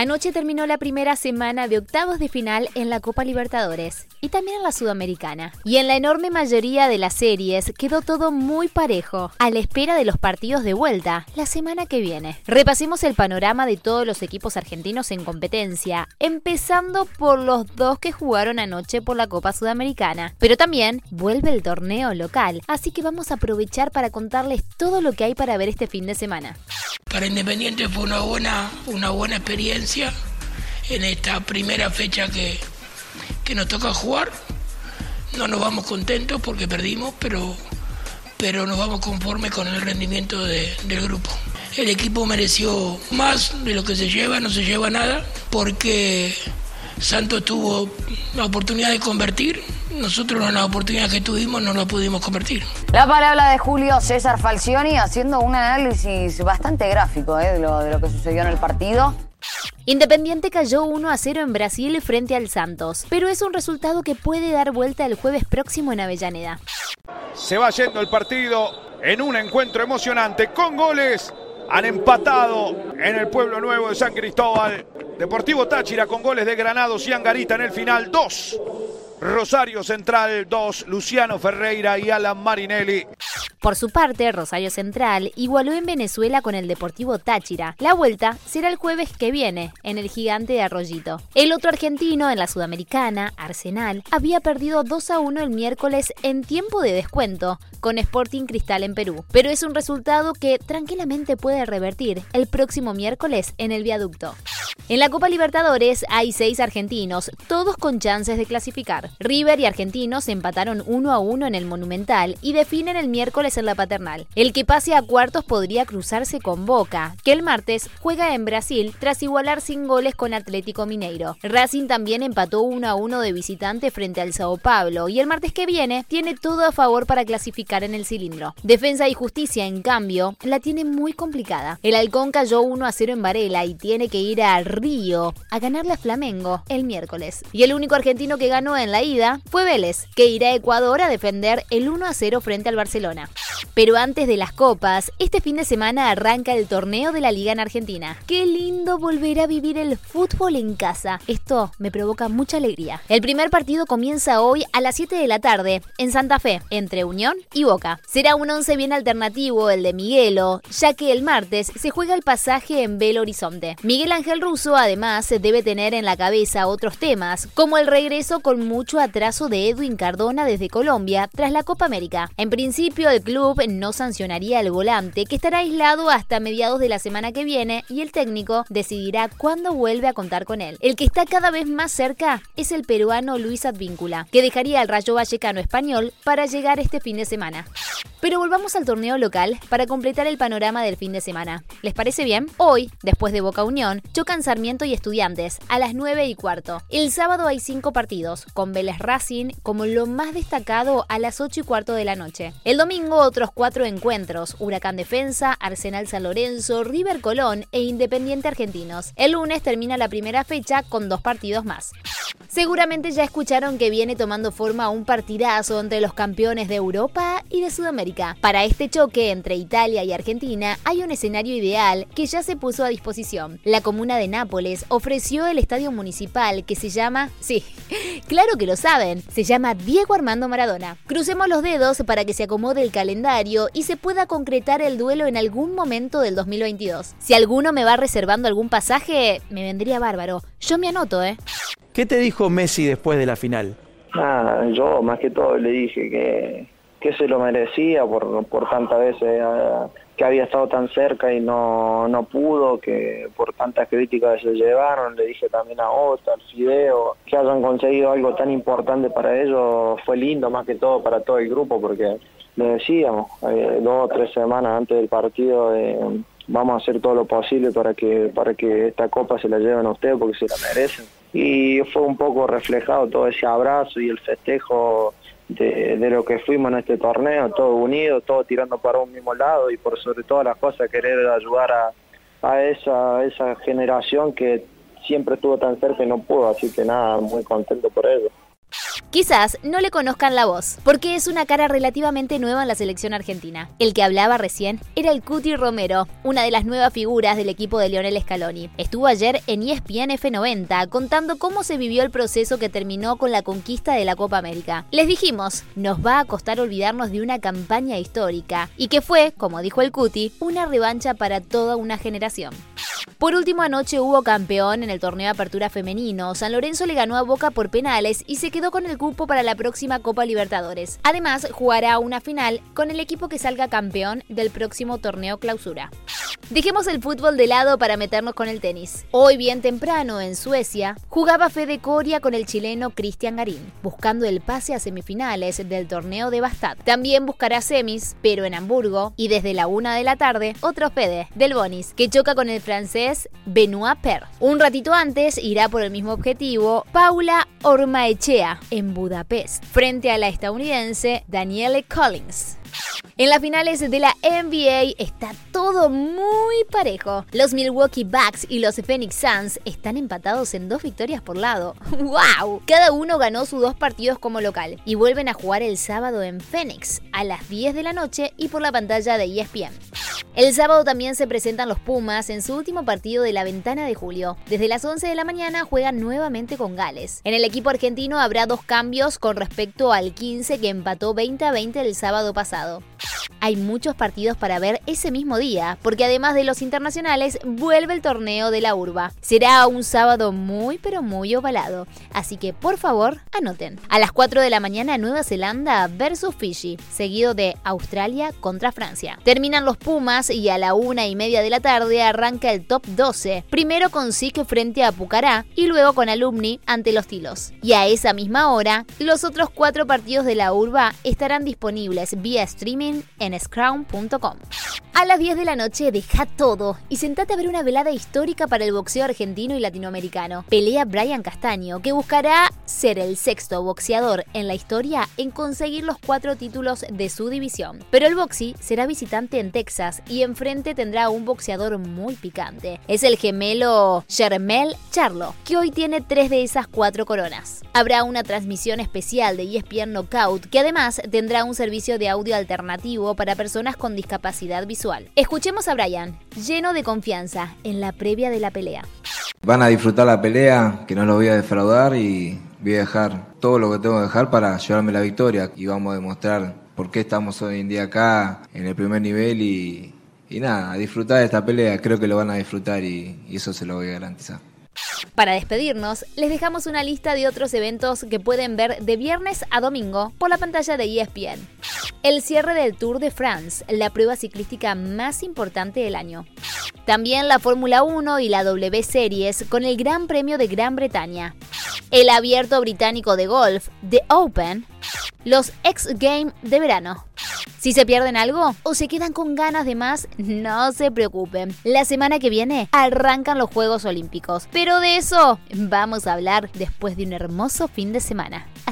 Anoche terminó la primera semana de octavos de final en la Copa Libertadores y también en la Sudamericana. Y en la enorme mayoría de las series quedó todo muy parejo, a la espera de los partidos de vuelta la semana que viene. Repasemos el panorama de todos los equipos argentinos en competencia, empezando por los dos que jugaron anoche por la Copa Sudamericana. Pero también vuelve el torneo local, así que vamos a aprovechar para contarles todo lo que hay para ver este fin de semana. Para Independiente fue una buena, una buena experiencia en esta primera fecha que, que nos toca jugar. No nos vamos contentos porque perdimos, pero, pero nos vamos conformes con el rendimiento de- del grupo. El equipo mereció más de lo que se lleva, no se lleva nada, porque Santos tuvo la oportunidad de convertir, nosotros en la oportunidad que tuvimos no la pudimos convertir. La palabra de Julio César Falcioni haciendo un análisis bastante gráfico eh, de, lo, de lo que sucedió en el partido. Independiente cayó 1 a 0 en Brasil frente al Santos, pero es un resultado que puede dar vuelta el jueves próximo en Avellaneda. Se va yendo el partido en un encuentro emocionante con goles. Han empatado en el Pueblo Nuevo de San Cristóbal. Deportivo Táchira con goles de Granados y Angarita en el final. Dos. Rosario Central, dos. Luciano Ferreira y Alan Marinelli. Por su parte, Rosario Central igualó en Venezuela con el Deportivo Táchira. La vuelta será el jueves que viene, en el gigante de Arroyito. El otro argentino en la Sudamericana, Arsenal, había perdido 2 a 1 el miércoles en tiempo de descuento con Sporting Cristal en Perú. Pero es un resultado que tranquilamente puede revertir el próximo miércoles en el viaducto. En la Copa Libertadores hay seis argentinos, todos con chances de clasificar. River y Argentinos empataron 1 a 1 en el Monumental y definen el miércoles en la Paternal. El que pase a cuartos podría cruzarse con Boca, que el martes juega en Brasil tras igualar sin goles con Atlético Mineiro. Racing también empató 1 a 1 de visitante frente al Sao Paulo y el martes que viene tiene todo a favor para clasificar en el cilindro. Defensa y Justicia, en cambio, la tiene muy complicada. El Halcón cayó 1 a 0 en Varela y tiene que ir a Río a ganarle a Flamengo el miércoles. Y el único argentino que ganó en la ida fue Vélez, que irá a Ecuador a defender el 1 a 0 frente al Barcelona. Pero antes de las copas, este fin de semana arranca el torneo de la Liga en Argentina. Qué lindo volver a vivir el fútbol en casa. Esto me provoca mucha alegría. El primer partido comienza hoy a las 7 de la tarde en Santa Fe, entre Unión y Boca. Será un once bien alternativo el de Miguelo, ya que el martes se juega el pasaje en Belo Horizonte. Miguel Ángel Russo además debe tener en la cabeza otros temas, como el regreso con mucho atraso de Edwin Cardona desde Colombia tras la Copa América. En principio el club no sancionaría al volante, que estará aislado hasta mediados de la semana que viene y el técnico decidirá cuándo vuelve a contar con él. El que está cada vez más cerca es el peruano Luis Advíncula, que dejaría al Rayo Vallecano español para llegar este fin de semana. Pero volvamos al torneo local para completar el panorama del fin de semana. ¿Les parece bien? Hoy, después de Boca Unión, chocan Sarmiento y Estudiantes a las 9 y cuarto. El sábado hay cinco partidos, con Vélez Racing como lo más destacado a las 8 y cuarto de la noche. El domingo otros cuatro encuentros, Huracán Defensa, Arsenal San Lorenzo, River Colón e Independiente Argentinos. El lunes termina la primera fecha con dos partidos más. Seguramente ya escucharon que viene tomando forma un partidazo entre los campeones de Europa y de Sudamérica. Para este choque entre Italia y Argentina hay un escenario ideal que ya se puso a disposición. La comuna de Nápoles ofreció el estadio municipal que se llama, sí, claro que lo saben, se llama Diego Armando Maradona. Crucemos los dedos para que se acomode el calendario y se pueda concretar el duelo en algún momento del 2022. Si alguno me va reservando algún pasaje, me vendría bárbaro. Yo me anoto, ¿eh? ¿Qué te dijo Messi después de la final? Yo más que todo le dije que, que se lo merecía por, por tantas veces ah, que había estado tan cerca y no, no pudo, que por tantas críticas se llevaron, le dije también a Ota, al Fideo, que hayan conseguido algo tan importante para ellos, fue lindo más que todo para todo el grupo, porque le decíamos eh, dos o tres semanas antes del partido eh, vamos a hacer todo lo posible para que para que esta copa se la lleven a ustedes porque se la merecen y fue un poco reflejado todo ese abrazo y el festejo de, de lo que fuimos en este torneo, todos unidos, todos tirando para un mismo lado y por sobre todas las cosas querer ayudar a, a esa, esa generación que siempre estuvo tan cerca y no pudo, así que nada, muy contento por ello. Quizás no le conozcan la voz, porque es una cara relativamente nueva en la selección argentina. El que hablaba recién era el Cuti Romero, una de las nuevas figuras del equipo de Lionel Scaloni. Estuvo ayer en ESPN F90 contando cómo se vivió el proceso que terminó con la conquista de la Copa América. Les dijimos, nos va a costar olvidarnos de una campaña histórica y que fue, como dijo el Cuti, una revancha para toda una generación. Por último, anoche hubo campeón en el torneo de apertura femenino. San Lorenzo le ganó a Boca por penales y se quedó con el cupo para la próxima Copa Libertadores. Además, jugará una final con el equipo que salga campeón del próximo torneo clausura. Dejemos el fútbol de lado para meternos con el tenis. Hoy bien temprano en Suecia jugaba Fede Coria con el chileno Cristian Garín, buscando el pase a semifinales del torneo de Bastad. También buscará semis, pero en Hamburgo, y desde la una de la tarde, otro Fede, del Bonis, que choca con el francés Benoit Per. Un ratito antes irá por el mismo objetivo Paula Ormaechea en Budapest, frente a la estadounidense Danielle Collins. En las finales de la NBA está todo muy parejo. Los Milwaukee Bucks y los Phoenix Suns están empatados en dos victorias por lado. ¡Wow! Cada uno ganó sus dos partidos como local y vuelven a jugar el sábado en Phoenix a las 10 de la noche y por la pantalla de ESPN. El sábado también se presentan los Pumas en su último partido de la ventana de julio. Desde las 11 de la mañana juegan nuevamente con Gales. En el equipo argentino habrá dos cambios con respecto al 15 que empató 20 a 20 el sábado pasado. Hay muchos partidos para ver ese mismo día, porque además de los internacionales, vuelve el torneo de la urba. Será un sábado muy pero muy ovalado, así que por favor anoten. A las 4 de la mañana Nueva Zelanda versus Fiji, seguido de Australia contra Francia. Terminan los Pumas y a la una y media de la tarde arranca el top 12, primero con SIC frente a Pucará y luego con Alumni ante los Tilos. Y a esa misma hora, los otros cuatro partidos de la urba estarán disponibles vía en scrum.com. A las 10 de la noche deja todo y sentate a ver una velada histórica para el boxeo argentino y latinoamericano. Pelea Brian Castaño, que buscará ser el sexto boxeador en la historia en conseguir los cuatro títulos de su división. Pero el boxy será visitante en Texas y enfrente tendrá un boxeador muy picante. Es el gemelo Jermel Charlo, que hoy tiene tres de esas cuatro coronas. Habrá una transmisión especial de ESPN Knockout que además tendrá un servicio de audio alternativo para personas con discapacidad visual. Escuchemos a Brian, lleno de confianza, en la previa de la pelea. Van a disfrutar la pelea, que no los voy a defraudar y voy a dejar todo lo que tengo que dejar para llevarme la victoria y vamos a demostrar por qué estamos hoy en día acá en el primer nivel y, nada, a disfrutar de esta pelea, creo que lo van a disfrutar y eso se lo voy a garantizar. Para despedirnos, les dejamos una lista de otros eventos que pueden ver de viernes a domingo por la pantalla de ESPN. El cierre del Tour de France, la prueba ciclística más importante del año. También la Fórmula 1 y la W Series con el Gran Premio de Gran Bretaña. El abierto británico de golf, The Open. Los X Games de verano. Si se pierden algo o se quedan con ganas de más, no se preocupen. La semana que viene arrancan los Juegos Olímpicos. Pero de eso vamos a hablar después de un hermoso fin de semana.